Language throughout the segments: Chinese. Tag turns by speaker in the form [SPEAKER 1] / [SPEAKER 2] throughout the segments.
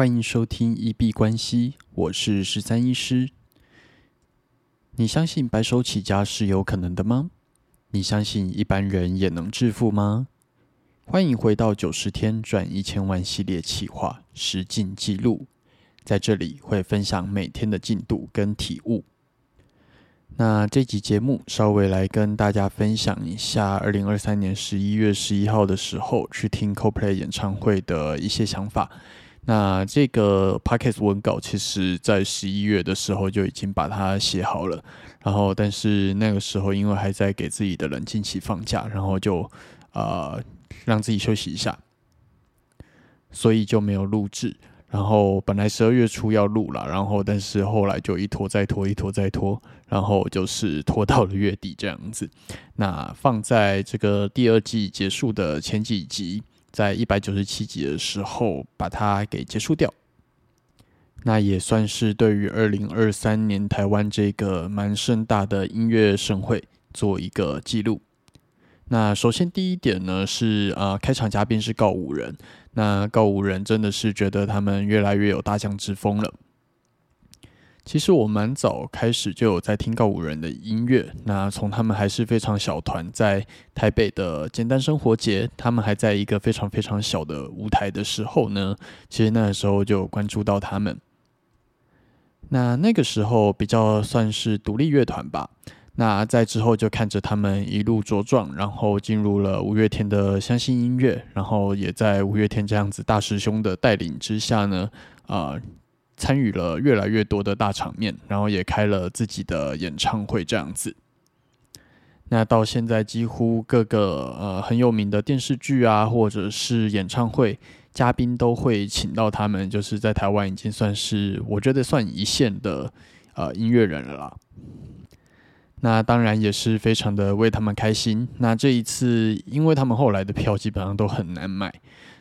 [SPEAKER 1] 欢迎收听一币关系，我是十三医师。你相信白手起家是有可能的吗？你相信一般人也能致富吗？欢迎回到九十天赚一千万系列企划实进记录，在这里会分享每天的进度跟体悟。那这集节目稍微来跟大家分享一下，二零二三年十一月十一号的时候去听 CoPlay 演唱会的一些想法。那这个 Podcast 文稿其实在十一月的时候就已经把它写好了，然后但是那个时候因为还在给自己的冷静期放假，然后就呃让自己休息一下，所以就没有录制。然后本来十二月初要录了，然后但是后来就一拖再拖，一拖再拖，然后就是拖到了月底这样子。那放在这个第二季结束的前几集，在一百九十七集的时候把它给结束掉。那也算是对于二零二三年台湾这个蛮盛大的音乐盛会做一个记录。那首先第一点呢是呃开场嘉宾是告五人。那告五人真的是觉得他们越来越有大将之风了。其实我蛮早开始就有在听告五人的音乐。那从他们还是非常小团，在台北的简单生活节，他们还在一个非常非常小的舞台的时候呢，其实那个时候就关注到他们。那那个时候比较算是独立乐团吧。那在之后就看着他们一路茁壮，然后进入了五月天的相信音乐，然后也在五月天这样子大师兄的带领之下呢，啊，参与了越来越多的大场面，然后也开了自己的演唱会这样子。那到现在几乎各个呃很有名的电视剧啊，或者是演唱会嘉宾都会请到他们，就是在台湾已经算是我觉得算一线的呃音乐人了啦。那当然也是非常的为他们开心。那这一次，因为他们后来的票基本上都很难买，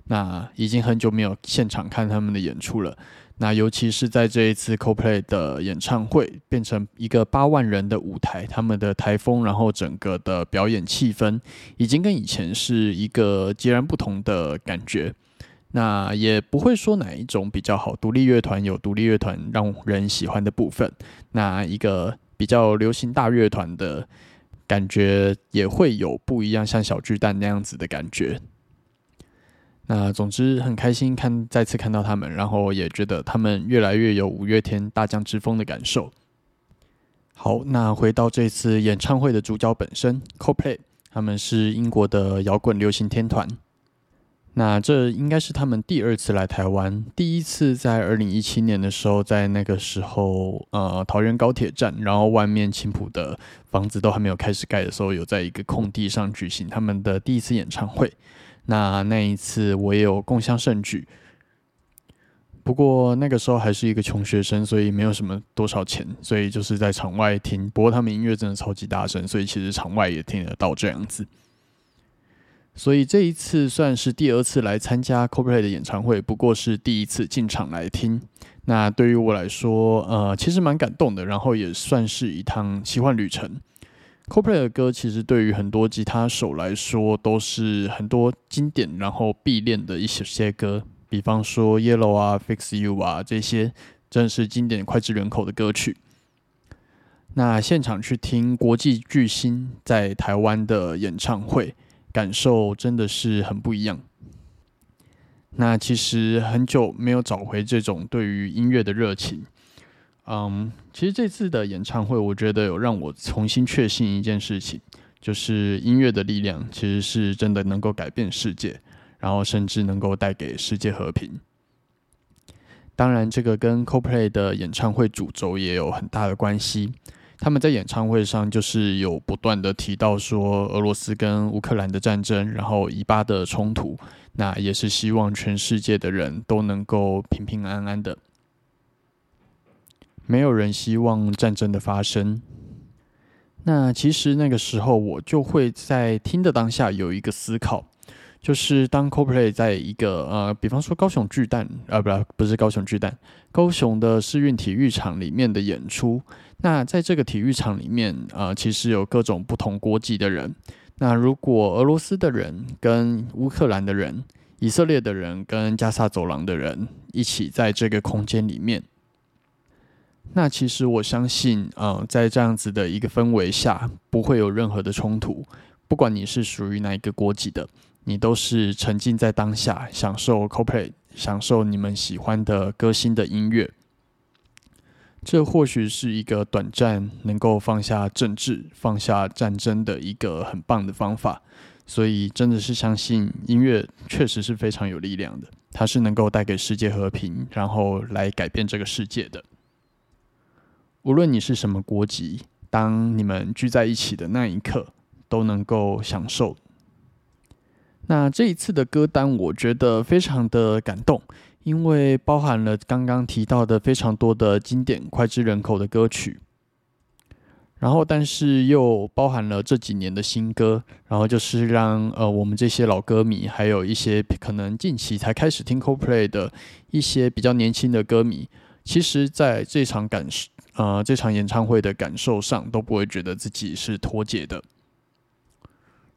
[SPEAKER 1] 那已经很久没有现场看他们的演出了。那尤其是在这一次 CoPlay 的演唱会变成一个八万人的舞台，他们的台风，然后整个的表演气氛，已经跟以前是一个截然不同的感觉。那也不会说哪一种比较好，独立乐团有独立乐团让人喜欢的部分，那一个。比较流行大乐团的感觉也会有不一样，像小巨蛋那样子的感觉。那总之很开心看再次看到他们，然后也觉得他们越来越有五月天大将之风的感受。好，那回到这次演唱会的主角本身，CoPlay，他们是英国的摇滚流行天团。那这应该是他们第二次来台湾，第一次在二零一七年的时候，在那个时候，呃，桃园高铁站，然后外面青浦的房子都还没有开始盖的时候，有在一个空地上举行他们的第一次演唱会。那那一次我也有共襄盛举，不过那个时候还是一个穷学生，所以没有什么多少钱，所以就是在场外听。不过他们音乐真的超级大声，所以其实场外也听得到这样子。所以这一次算是第二次来参加 CoPlay 的演唱会，不过是第一次进场来听。那对于我来说，呃，其实蛮感动的，然后也算是一趟奇幻旅程。CoPlay 的歌其实对于很多吉他手来说都是很多经典，然后必练的一些些歌，比方说 Yellow 啊、Fix You 啊这些，真是经典脍炙人口的歌曲。那现场去听国际巨星在台湾的演唱会。感受真的是很不一样。那其实很久没有找回这种对于音乐的热情。嗯，其实这次的演唱会，我觉得有让我重新确信一件事情，就是音乐的力量其实是真的能够改变世界，然后甚至能够带给世界和平。当然，这个跟 CoPlay 的演唱会主轴也有很大的关系。他们在演唱会上就是有不断的提到说俄罗斯跟乌克兰的战争，然后以巴的冲突，那也是希望全世界的人都能够平平安安的，没有人希望战争的发生。那其实那个时候我就会在听的当下有一个思考。就是当 CoPlay 在一个呃，比方说高雄巨蛋，呃，不，不是高雄巨蛋，高雄的世运体育场里面的演出。那在这个体育场里面，呃，其实有各种不同国籍的人。那如果俄罗斯的人跟乌克兰的人以色列的人跟加萨走廊的人一起在这个空间里面。那其实我相信，呃，在这样子的一个氛围下，不会有任何的冲突。不管你是属于哪一个国籍的，你都是沉浸在当下，享受 CoPlay，享受你们喜欢的歌星的音乐。这或许是一个短暂能够放下政治、放下战争的一个很棒的方法。所以，真的是相信音乐确实是非常有力量的，它是能够带给世界和平，然后来改变这个世界的。无论你是什么国籍，当你们聚在一起的那一刻，都能够享受。那这一次的歌单，我觉得非常的感动，因为包含了刚刚提到的非常多的经典脍炙人口的歌曲，然后但是又包含了这几年的新歌，然后就是让呃我们这些老歌迷，还有一些可能近期才开始听 Coldplay 的一些比较年轻的歌迷，其实在这场感受。呃，这场演唱会的感受上都不会觉得自己是脱节的。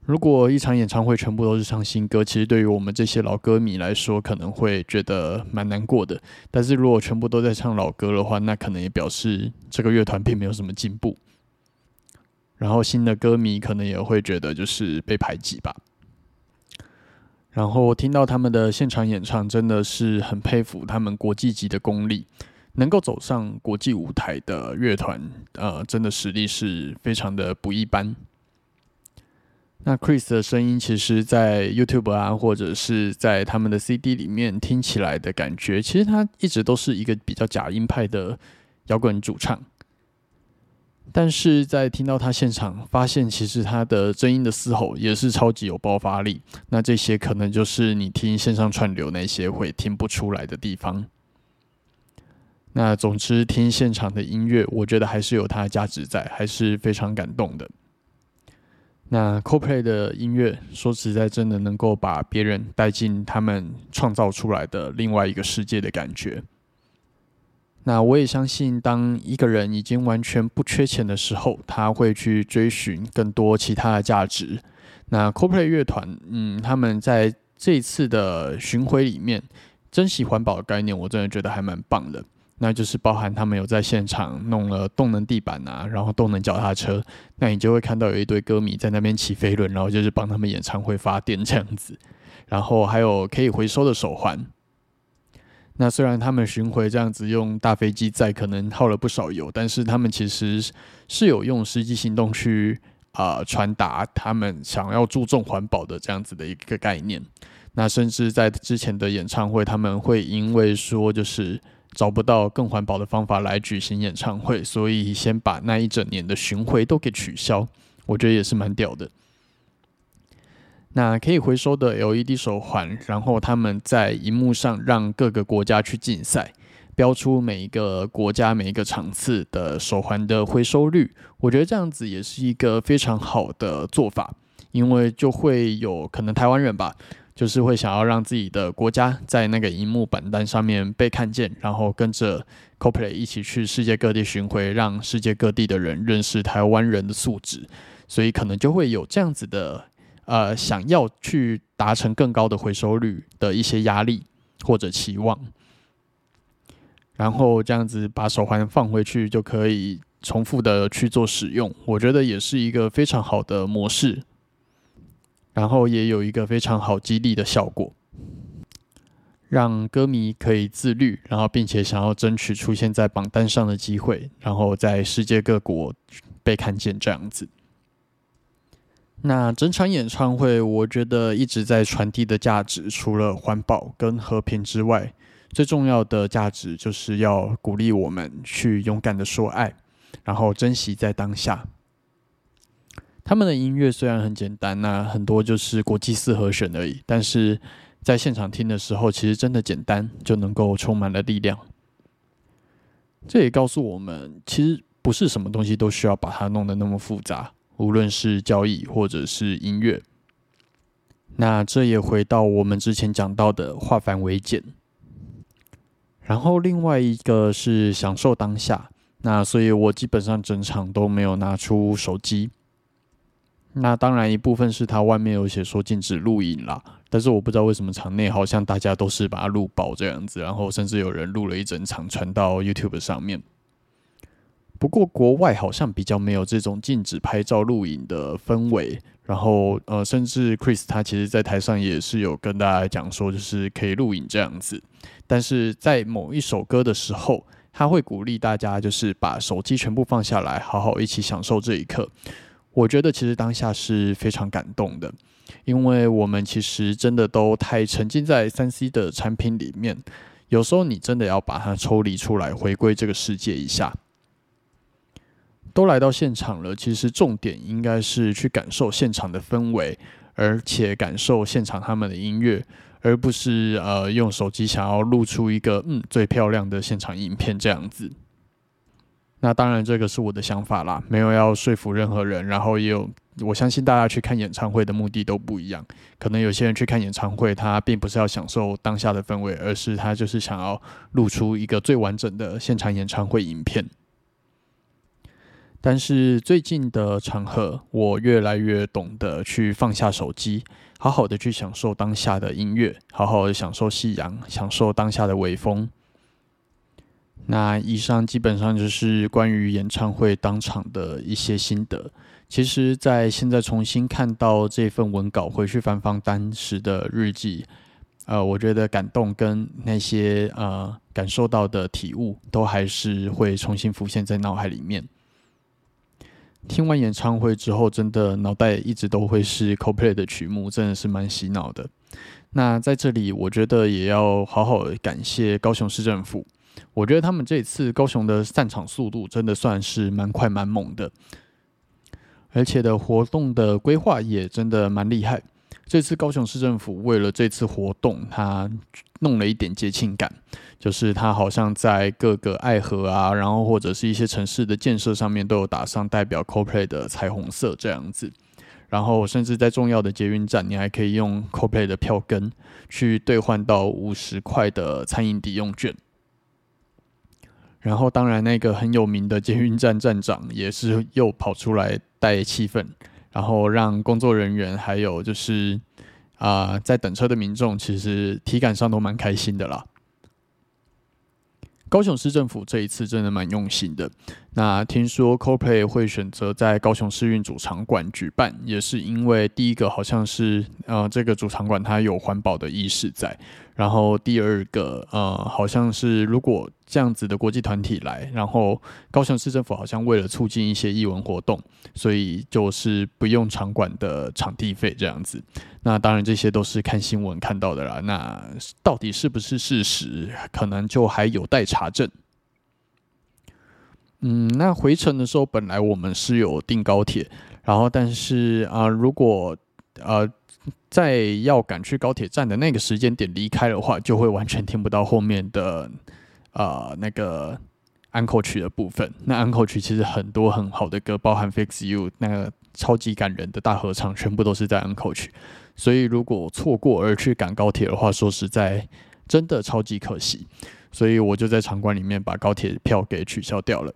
[SPEAKER 1] 如果一场演唱会全部都是唱新歌，其实对于我们这些老歌迷来说，可能会觉得蛮难过的。但是如果全部都在唱老歌的话，那可能也表示这个乐团并没有什么进步。然后新的歌迷可能也会觉得就是被排挤吧。然后听到他们的现场演唱，真的是很佩服他们国际级的功力。能够走上国际舞台的乐团，呃，真的实力是非常的不一般。那 Chris 的声音，其实，在 YouTube 啊，或者是在他们的 CD 里面听起来的感觉，其实他一直都是一个比较假音派的摇滚主唱。但是在听到他现场，发现其实他的真音的嘶吼也是超级有爆发力。那这些可能就是你听线上串流那些会听不出来的地方。那总之，听现场的音乐，我觉得还是有它的价值在，还是非常感动的。那 CoPlay 的音乐，说实在，真的能够把别人带进他们创造出来的另外一个世界的感觉。那我也相信，当一个人已经完全不缺钱的时候，他会去追寻更多其他的价值。那 CoPlay 乐团，嗯，他们在这一次的巡回里面，珍惜环保的概念，我真的觉得还蛮棒的。那就是包含他们有在现场弄了动能地板啊，然后动能脚踏车，那你就会看到有一堆歌迷在那边骑飞轮，然后就是帮他们演唱会发电这样子。然后还有可以回收的手环。那虽然他们巡回这样子用大飞机载，可能耗了不少油，但是他们其实是有用实际行动去啊传达他们想要注重环保的这样子的一个概念。那甚至在之前的演唱会，他们会因为说就是。找不到更环保的方法来举行演唱会，所以先把那一整年的巡回都给取消。我觉得也是蛮屌的。那可以回收的 LED 手环，然后他们在荧幕上让各个国家去竞赛，标出每一个国家每一个场次的手环的回收率。我觉得这样子也是一个非常好的做法，因为就会有可能台湾人吧。就是会想要让自己的国家在那个荧幕榜单上面被看见，然后跟着 CoPlay 一起去世界各地巡回，让世界各地的人认识台湾人的素质，所以可能就会有这样子的呃想要去达成更高的回收率的一些压力或者期望，然后这样子把手环放回去就可以重复的去做使用，我觉得也是一个非常好的模式。然后也有一个非常好激励的效果，让歌迷可以自律，然后并且想要争取出现在榜单上的机会，然后在世界各国被看见这样子。那整场演唱会，我觉得一直在传递的价值，除了环保跟和平之外，最重要的价值就是要鼓励我们去勇敢的说爱，然后珍惜在当下。他们的音乐虽然很简单，那很多就是国际四和弦而已，但是在现场听的时候，其实真的简单就能够充满了力量。这也告诉我们，其实不是什么东西都需要把它弄得那么复杂，无论是交易或者是音乐。那这也回到我们之前讲到的化繁为简，然后另外一个是享受当下。那所以我基本上整场都没有拿出手机。那当然，一部分是他外面有写说禁止录影啦，但是我不知道为什么场内好像大家都是把它录爆这样子，然后甚至有人录了一整场传到 YouTube 上面。不过国外好像比较没有这种禁止拍照录影的氛围，然后呃，甚至 Chris 他其实在台上也是有跟大家讲说，就是可以录影这样子。但是在某一首歌的时候，他会鼓励大家就是把手机全部放下来，好好一起享受这一刻。我觉得其实当下是非常感动的，因为我们其实真的都太沉浸在三 C 的产品里面，有时候你真的要把它抽离出来，回归这个世界一下。都来到现场了，其实重点应该是去感受现场的氛围，而且感受现场他们的音乐，而不是呃用手机想要录出一个嗯最漂亮的现场影片这样子。那当然这个是我的想法啦，没有要说服任何人。然后也有我相信大家去看演唱会的目的都不一样，可能有些人去看演唱会，他并不是要享受当下的氛围，而是他就是想要录出一个最完整的现场演唱会影片。但是最近的场合，我越来越懂得去放下手机，好好的去享受当下的音乐，好好的享受夕阳，享受当下的微风。那以上基本上就是关于演唱会当场的一些心得。其实，在现在重新看到这份文稿，回去翻翻当时的日记，呃，我觉得感动跟那些呃感受到的体悟，都还是会重新浮现在脑海里面。听完演唱会之后，真的脑袋一直都会是 CoPlay 的曲目，真的是蛮洗脑的。那在这里，我觉得也要好好感谢高雄市政府。我觉得他们这次高雄的散场速度真的算是蛮快蛮猛的，而且的活动的规划也真的蛮厉害。这次高雄市政府为了这次活动，他弄了一点节庆感，就是他好像在各个爱河啊，然后或者是一些城市的建设上面都有打上代表 CoPlay 的彩虹色这样子，然后甚至在重要的捷运站，你还可以用 CoPlay 的票根去兑换到五十块的餐饮抵用券。然后当然那个很有名的捷运站站长也是又跑出来带气氛。然后让工作人员还有就是啊，在等车的民众，其实体感上都蛮开心的啦。高雄市政府这一次真的蛮用心的。那听说 CoPlay 会选择在高雄市运主场馆举办，也是因为第一个好像是呃，这个主场馆它有环保的意识在。然后第二个，呃，好像是如果这样子的国际团体来，然后高雄市政府好像为了促进一些艺文活动，所以就是不用场馆的场地费这样子。那当然这些都是看新闻看到的啦。那到底是不是事实，可能就还有待查证。嗯，那回程的时候，本来我们是有订高铁，然后但是啊，如果呃。在要赶去高铁站的那个时间点离开的话，就会完全听不到后面的呃那个安口曲的部分。那安口曲其实很多很好的歌，包含 Fix You 那个超级感人的大合唱，全部都是在安口曲。所以如果错过而去赶高铁的话，说实在真的超级可惜。所以我就在场馆里面把高铁票给取消掉了。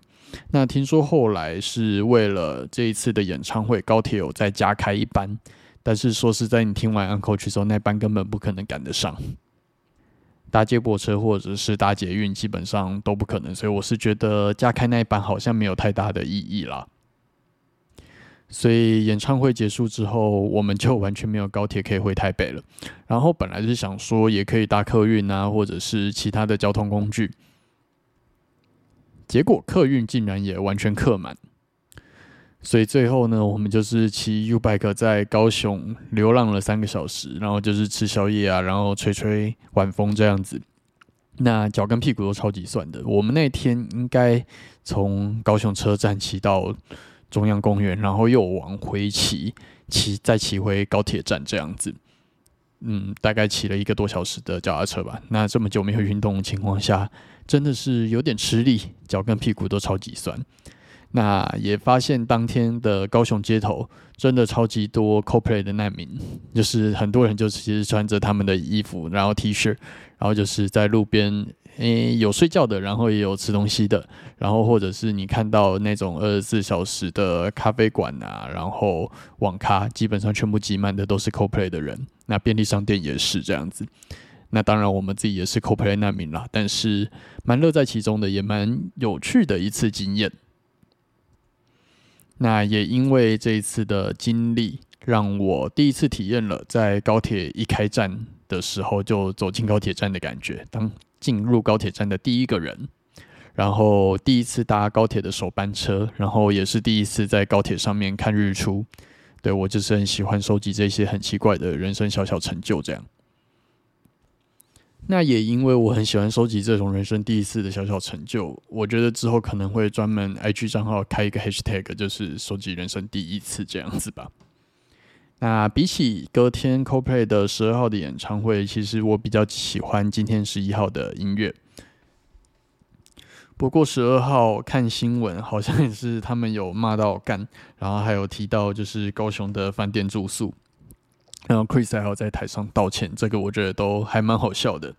[SPEAKER 1] 那听说后来是为了这一次的演唱会，高铁有再加开一班。但是说实在，你听完 Uncle 曲之后，那班根本不可能赶得上，搭接驳车或者是搭捷运，基本上都不可能。所以我是觉得加开那一班好像没有太大的意义啦。所以演唱会结束之后，我们就完全没有高铁可以回台北了。然后本来是想说也可以搭客运啊，或者是其他的交通工具，结果客运竟然也完全客满。所以最后呢，我们就是骑 U bike 在高雄流浪了三个小时，然后就是吃宵夜啊，然后吹吹晚风这样子。那脚跟屁股都超级酸的。我们那天应该从高雄车站骑到中央公园，然后又往回骑，骑再骑回高铁站这样子。嗯，大概骑了一个多小时的脚踏车吧。那这么久没有运动的情况下，真的是有点吃力，脚跟屁股都超级酸。那也发现当天的高雄街头真的超级多 CoPlay 的难民，就是很多人就其实穿着他们的衣服，然后 T 恤，然后就是在路边，诶有睡觉的，然后也有吃东西的，然后或者是你看到那种二十四小时的咖啡馆啊，然后网咖基本上全部挤满的都是 CoPlay 的人，那便利商店也是这样子。那当然我们自己也是 CoPlay 难民啦，但是蛮乐在其中的，也蛮有趣的一次经验。那也因为这一次的经历，让我第一次体验了在高铁一开站的时候就走进高铁站的感觉，当进入高铁站的第一个人，然后第一次搭高铁的首班车，然后也是第一次在高铁上面看日出。对我就是很喜欢收集这些很奇怪的人生小小成就，这样。那也因为我很喜欢收集这种人生第一次的小小成就，我觉得之后可能会专门 IG 账号开一个 Hashtag，就是收集人生第一次这样子吧。那比起隔天 CoPlay 的十二号的演唱会，其实我比较喜欢今天十一号的音乐。不过十二号看新闻，好像也是他们有骂到干，然后还有提到就是高雄的饭店住宿。然后 Chris 还要在台上道歉，这个我觉得都还蛮好笑的。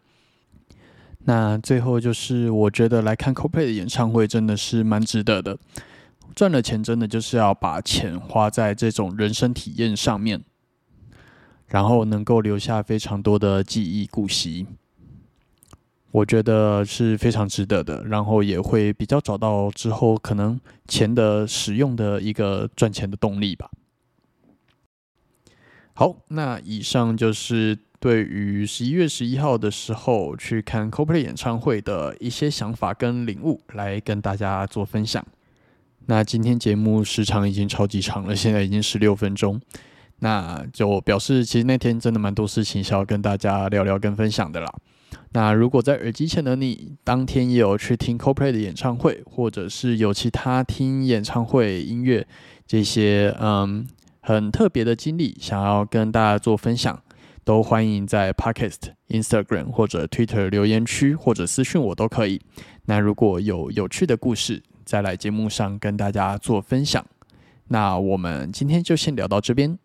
[SPEAKER 1] 那最后就是我觉得来看 CoPlay 的演唱会真的是蛮值得的，赚了钱真的就是要把钱花在这种人生体验上面，然后能够留下非常多的记忆故惜，我觉得是非常值得的，然后也会比较找到之后可能钱的使用的一个赚钱的动力吧。好，那以上就是对于十一月十一号的时候去看 CoPlay 演唱会的一些想法跟领悟，来跟大家做分享。那今天节目时长已经超级长了，现在已经十六分钟，那就表示其实那天真的蛮多事情想要跟大家聊聊跟分享的啦。那如果在耳机前的你，当天也有去听 CoPlay 的演唱会，或者是有其他听演唱会音乐这些，嗯。很特别的经历，想要跟大家做分享，都欢迎在 Podcast、Instagram 或者 Twitter 留言区或者私讯我都可以。那如果有有趣的故事，再来节目上跟大家做分享。那我们今天就先聊到这边。